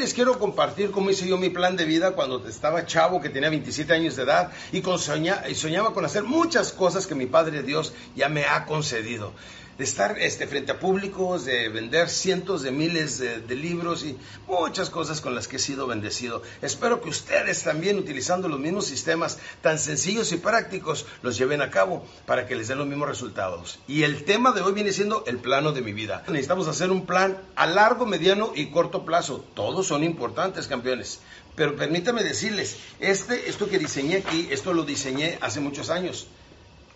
les quiero compartir cómo hice yo mi plan de vida cuando estaba chavo, que tenía 27 años de edad y, y soñaba con hacer muchas cosas que mi Padre Dios ya me ha concedido de estar este, frente a públicos, de vender cientos de miles de, libros y muchas cosas con las que he sido bendecido. Espero que ustedes también, utilizando los mismos sistemas tan sencillos y prácticos, los lleven a cabo para que les den los mismos resultados. Y el tema de hoy viene siendo el plano de mi vida. Necesitamos hacer un plan a largo, mediano y corto plazo. Todos son importantes, campeones. Pero permítame decirles, este, esto que diseñé aquí, esto lo diseñé hace muchos años.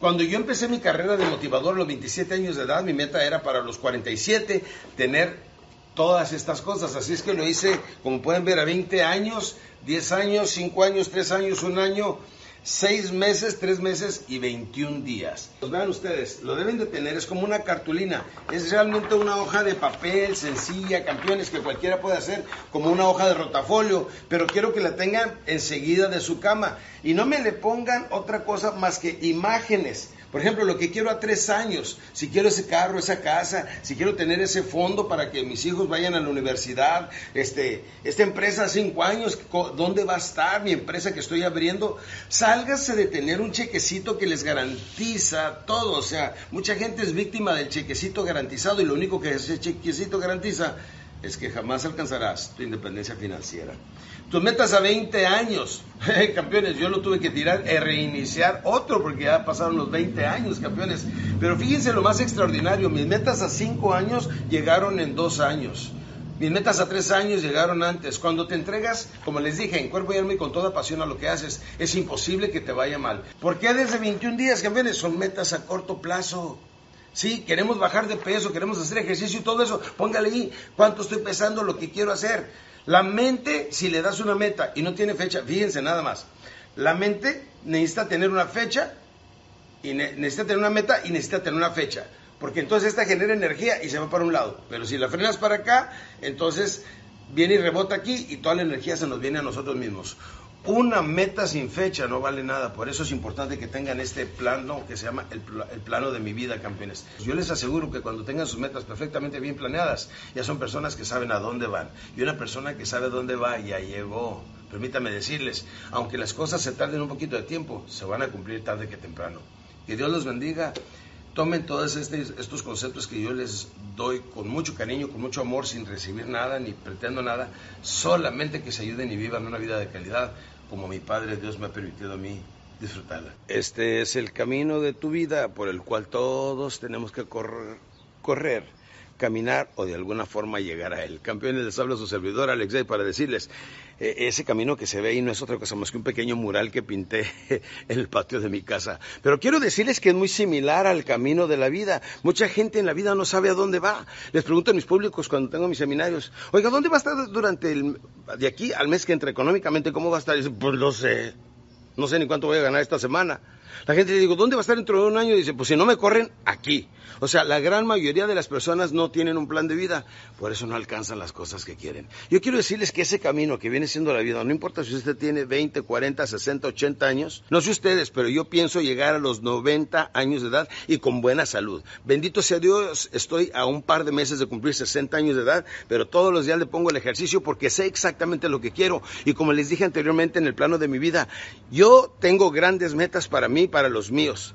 Cuando yo empecé mi carrera de motivador a los 27 años de edad, mi meta era para los 47 tener todas estas cosas. Así es que lo hice, como pueden ver, a 20 años, 10 años, 5 años, 3 años, 1 año, seis meses, tres meses y 21 días. Pues vean ustedes, lo deben de tener, es como una cartulina, es realmente una hoja de papel sencilla, campeones, que cualquiera puede hacer, como una hoja de rotafolio, pero quiero que la tengan enseguida de su cama y no me le pongan otra cosa más que imágenes. Por ejemplo, lo que quiero a tres años, si quiero ese carro, esa casa, si quiero tener ese fondo para que mis hijos vayan a la universidad, este, esta empresa a cinco años, ¿dónde va a estar mi empresa que estoy abriendo? Sálgase de tener un chequecito que les garantiza todo. O sea, mucha gente es víctima del chequecito garantizado y lo único que ese chequecito garantiza es que jamás alcanzarás tu independencia financiera. Tus metas a 20 años, campeones, yo lo tuve que tirar y reiniciar otro porque ya pasaron los 20 años, campeones. Pero fíjense lo más extraordinario, mis metas a 5 años llegaron en 2 años. Mis metas a 3 años llegaron antes. Cuando te entregas, como les dije, en cuerpo y alma y con toda pasión a lo que haces, es imposible que te vaya mal. ¿Por qué desde 21 días, campeones? Son metas a corto plazo. Sí, queremos bajar de peso, queremos hacer ejercicio y todo eso. Póngale ahí cuánto estoy pesando, lo que quiero hacer. La mente, si le das una meta y no tiene fecha, fíjense nada más. La mente necesita tener una fecha y necesita tener una meta y necesita tener una fecha. Porque entonces esta genera energía y se va para un lado. Pero si la frenas para acá, entonces viene y rebota aquí y toda la energía se nos viene a nosotros mismos. Una meta sin fecha no vale nada, por eso es importante que tengan este plano que se llama el, plano de mi vida, campeones. Yo les aseguro que cuando tengan sus metas perfectamente bien planeadas, ya son personas que saben a dónde van. Y una persona que sabe a dónde va ya llegó. Permítame decirles, aunque las cosas se tarden un poquito de tiempo, se van a cumplir tarde que temprano. Que Dios los bendiga. Tomen todos estos conceptos que yo les doy con mucho cariño, con mucho amor, sin recibir nada ni pretendo nada, solamente que se ayuden y vivan una vida de calidad como mi Padre Dios me ha permitido a mí disfrutarla. Este es el camino de tu vida por el cual todos tenemos que correr, correr caminar o de alguna forma llegar a él. Campeones, les habla su servidor Alexei para decirles, ese camino que se ve ahí no es otra cosa más que un pequeño mural que pinté en el patio de mi casa. Pero quiero decirles que es muy similar al camino de la vida. Mucha gente en la vida no sabe a dónde va. Les pregunto a mis públicos cuando tengo mis seminarios, oiga, ¿dónde va a estar durante el, de aquí al mes que entra económicamente? ¿Cómo va a estar? Y pues no sé, no sé ni cuánto voy a ganar esta semana. La gente le digo, ¿dónde va a estar dentro de un año? Y dice, pues si no me corren, aquí. O sea, la gran mayoría de las personas no tienen un plan de vida, por eso no alcanzan las cosas que quieren. Yo quiero decirles que ese camino que viene siendo la vida, no importa si usted tiene 20, 40, 60, 80 años, no sé ustedes, pero yo pienso llegar a los 90 años de edad y con buena salud. Bendito sea Dios, estoy a un par de meses de cumplir 60 años de edad, pero todos los días le pongo el ejercicio porque sé exactamente lo que quiero. Y como les dije anteriormente en el plano de mi vida, yo tengo grandes metas para mí, para los míos.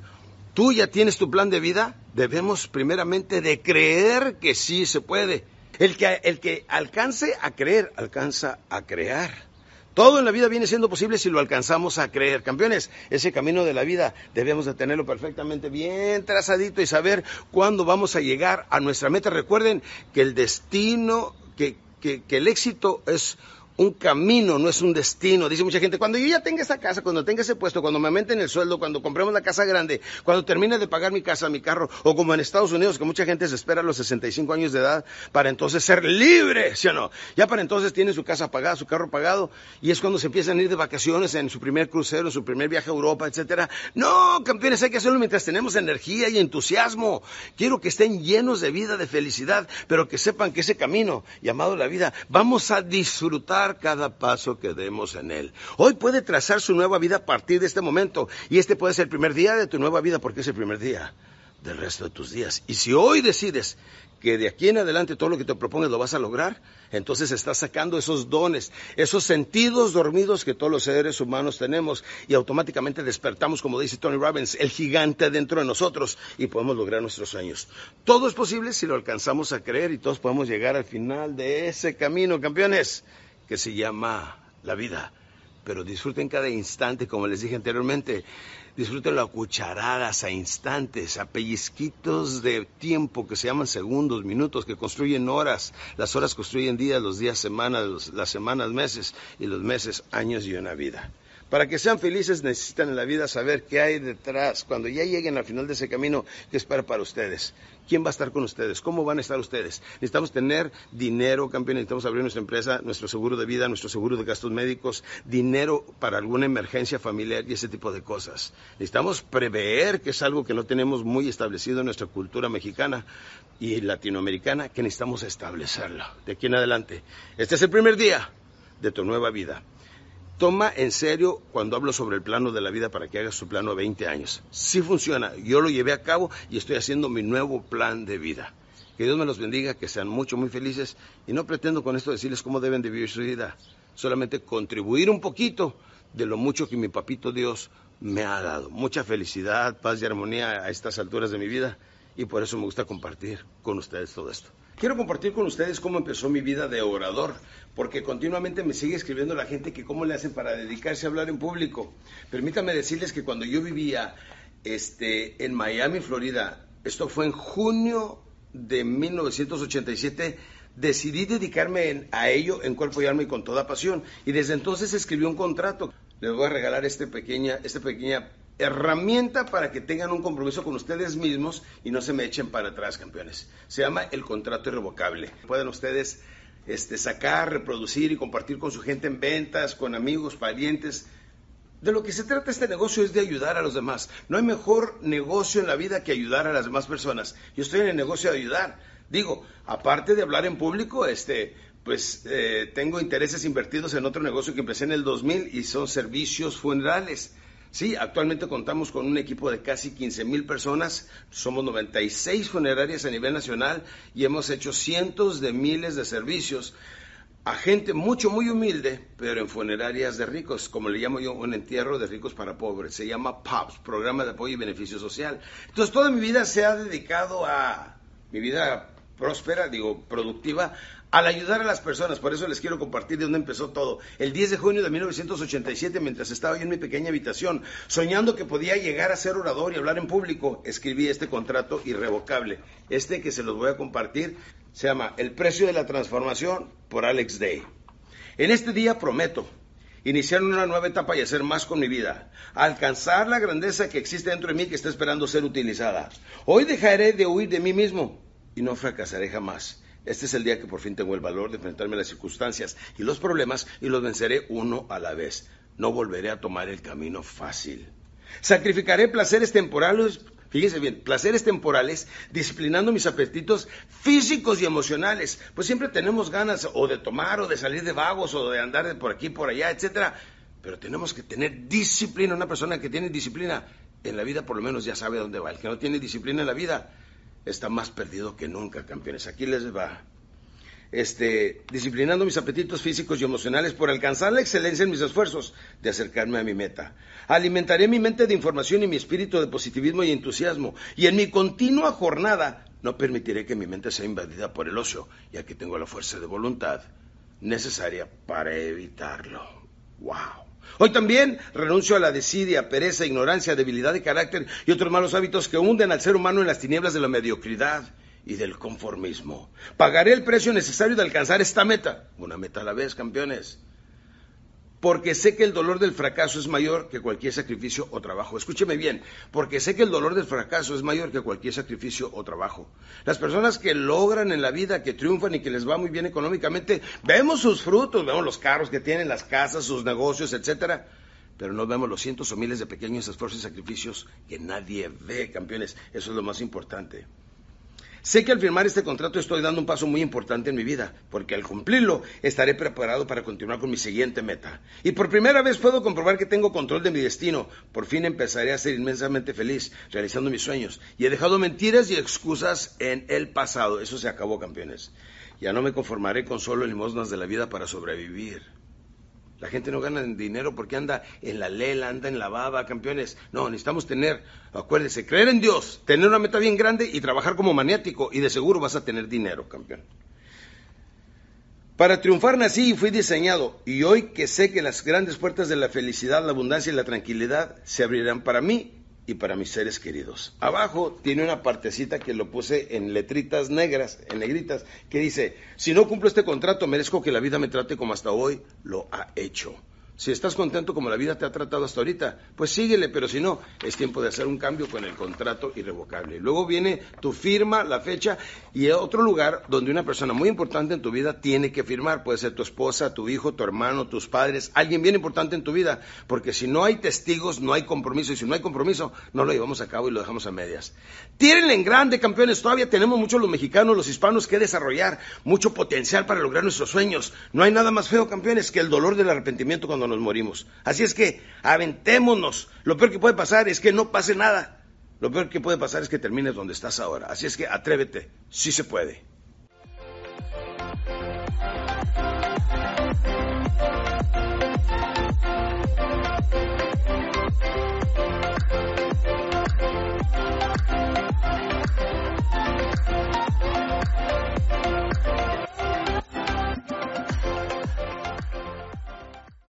Tú ya tienes tu plan de vida, debemos primeramente de creer que sí se puede. El que, el que alcance a creer, alcanza a crear. Todo en la vida viene siendo posible si lo alcanzamos a creer. Campeones, ese camino de la vida debemos de tenerlo perfectamente bien trazadito y saber cuándo vamos a llegar a nuestra meta. Recuerden que el destino, que, que, que el éxito es un camino, no es un destino. Dice mucha gente, cuando yo ya tenga esa casa, cuando tenga ese puesto, cuando me aumenten el sueldo, cuando compremos la casa grande, cuando termine de pagar mi casa, mi carro, o como en Estados Unidos, que mucha gente se espera a los 65 años de edad para entonces ser libre, ¿sí o no? Ya para entonces tiene su casa pagada, su carro pagado, y es cuando se empiezan a ir de vacaciones en su primer crucero, en su primer viaje a Europa, etcétera. No, campeones, hay que hacerlo mientras tenemos energía y entusiasmo. Quiero que estén llenos de vida, de felicidad, pero que sepan que ese camino llamado la vida, vamos a disfrutar cada paso que demos en él. Hoy puede trazar su nueva vida a partir de este momento y este puede ser el primer día de tu nueva vida porque es el primer día. del resto de tus días. Y si hoy decides que de aquí en adelante todo lo que te propongas lo vas a lograr, entonces estás sacando esos dones, esos sentidos dormidos que todos los seres humanos tenemos y automáticamente despertamos, como dice Tony Robbins, el gigante dentro de nosotros y podemos lograr nuestros sueños. Todo es posible si lo alcanzamos a creer y todos podemos llegar al final de ese camino, campeones, que se llama la vida. Pero disfruten cada instante, como les dije anteriormente. Disfrútenlo a cucharadas, a instantes, a pellizquitos de tiempo que se llaman segundos, minutos, que construyen horas. Las horas construyen días, los días semanas, las semanas meses y los meses años y una vida. Para que sean felices necesitan en la vida saber qué hay detrás, cuando ya lleguen al final de ese camino que espera para ustedes. ¿Quién va a estar con ustedes? ¿Cómo van a estar ustedes? Necesitamos tener dinero, campeón, necesitamos abrir nuestra empresa, nuestro seguro de vida, nuestro seguro de gastos médicos, dinero para alguna emergencia familiar y ese tipo de cosas. Necesitamos prever, que es algo que no tenemos muy establecido en nuestra cultura mexicana y latinoamericana, que necesitamos establecerlo de aquí en adelante. Este es el primer día de tu nueva vida. Toma en serio cuando hablo sobre el plano de la vida para que hagas su plano a 20 años. Sí funciona. Yo lo llevé a cabo y estoy haciendo mi nuevo plan de vida. Que Dios me los bendiga, que sean mucho, muy felices. Y no pretendo con esto decirles cómo deben de vivir su vida. Solamente contribuir un poquito de lo mucho que mi papito Dios me ha dado. Mucha felicidad, paz y armonía a estas alturas de mi vida. Y por eso me gusta compartir con ustedes todo esto. Quiero compartir con ustedes cómo empezó mi vida de orador, porque continuamente me sigue escribiendo la gente que cómo le hacen para dedicarse a hablar en público. Permítanme decirles que cuando yo vivía este, en Miami, Florida, esto fue en junio de 1987, decidí dedicarme a ello en cuerpo y y con toda pasión. Y desde entonces escribí un contrato. Les voy a regalar este pequeña, esta pequeña herramienta para que tengan un compromiso con ustedes mismos y no se me echen para atrás, campeones. Se llama el contrato irrevocable. Pueden ustedes este, sacar, reproducir y compartir con su gente en ventas, con amigos, parientes. De lo que se trata este negocio es de ayudar a los demás. No hay mejor negocio en la vida que ayudar a las demás personas. Yo estoy en el negocio de ayudar. Digo, aparte de hablar en público, este, pues eh, tengo intereses invertidos en otro negocio que empecé en el 2000 y son servicios funerales. Sí, actualmente contamos con un equipo de casi 15 mil personas, somos 96 funerarias a nivel nacional y hemos hecho cientos de miles de servicios a gente mucho, muy humilde, pero en funerarias de ricos, como le llamo yo, un entierro de ricos para pobres. Se llama POPS, Programa de Apoyo y Beneficio Social. Entonces, toda mi vida se ha dedicado a mi vida próspera, digo, productiva, al ayudar a las personas. Por eso les quiero compartir de dónde empezó todo. El 10 de junio de 1987, mientras estaba yo en mi pequeña habitación, soñando que podía llegar a ser orador y hablar en público, escribí este contrato irrevocable. Este que se los voy a compartir se llama El precio de la transformación por Alex Day. En este día prometo iniciar una nueva etapa y hacer más con mi vida, alcanzar la grandeza que existe dentro de mí que está esperando ser utilizada. Hoy dejaré de huir de mí mismo y no fracasaré jamás. Este es el día que por fin tengo el valor de enfrentarme a las circunstancias y los problemas y los venceré uno a la vez. No volveré a tomar el camino fácil. Sacrificaré placeres temporales, fíjese bien, placeres temporales, disciplinando mis apetitos físicos y emocionales. Pues siempre tenemos ganas o de tomar o de salir de vagos o de andar por aquí, por allá, etcétera. Pero tenemos que tener disciplina. Una persona que tiene disciplina en la vida por lo menos ya sabe dónde va. El que no tiene disciplina en la vida está más perdido que nunca, campeones. Aquí les va. Este, disciplinando mis apetitos físicos y emocionales por alcanzar la excelencia en mis esfuerzos de acercarme a mi meta. Alimentaré mi mente de información y mi espíritu de positivismo y entusiasmo. Y en mi continua jornada no permitiré que mi mente sea invadida por el ocio, ya que tengo la fuerza de voluntad necesaria para evitarlo. ¡Wow! Hoy también renuncio a la desidia, pereza, ignorancia, debilidad de carácter y otros malos hábitos que hunden al ser humano en las tinieblas de la mediocridad y del conformismo. Pagaré el precio necesario de alcanzar esta meta, una meta a la vez, campeones porque sé que el dolor del fracaso es mayor que cualquier sacrificio o trabajo. Escúcheme bien, porque sé que el dolor del fracaso es mayor que cualquier sacrificio o trabajo. Las personas que logran en la vida, que triunfan y que les va muy bien económicamente, vemos sus frutos, vemos los carros que tienen, las casas, sus negocios, etcétera, pero no vemos los cientos o miles de pequeños esfuerzos y sacrificios que nadie ve, campeones. Eso es lo más importante. Sé que al firmar este contrato estoy dando un paso muy importante en mi vida, porque al cumplirlo estaré preparado para continuar con mi siguiente meta. Y por primera vez puedo comprobar que tengo control de mi destino. Por fin empezaré a ser inmensamente feliz, realizando mis sueños. Y he dejado mentiras y excusas en el pasado. Eso se acabó, campeones. Ya no me conformaré con solo limosnas de la vida para sobrevivir. La gente no gana dinero porque anda en la lela, anda en la baba, campeones. No, necesitamos tener, acuérdense, creer en Dios, tener una meta bien grande y trabajar como maniático y de seguro vas a tener dinero, campeón. Para triunfar nací y fui diseñado y hoy que sé que las grandes puertas de la felicidad, la abundancia y la tranquilidad se abrirán para mí y para mis seres queridos. Abajo tiene una partecita que lo puse en letritas negras, en negritas, que dice, si no cumplo este contrato, merezco que la vida me trate como hasta hoy lo ha hecho. Si estás contento como la vida te ha tratado hasta ahorita, pues síguele, pero si no, es tiempo de hacer un cambio con el contrato irrevocable. Luego viene tu firma, la fecha y otro lugar donde una persona muy importante en tu vida tiene que firmar. Puede ser tu esposa, tu hijo, tu hermano, tus padres, alguien bien importante en tu vida, porque si no hay testigos, no hay compromiso y si no hay compromiso, no lo llevamos a cabo y lo dejamos a medias. Tírenle en grande, campeones, todavía tenemos muchos los mexicanos, los hispanos que desarrollar, mucho potencial para lograr nuestros sueños. No hay nada más feo, campeones, que el dolor del arrepentimiento cuando nos morimos. Así es que aventémonos. Lo peor que puede pasar es que no pase nada. Lo peor que puede pasar es que termines donde estás ahora. Así es que atrévete. Sí se puede.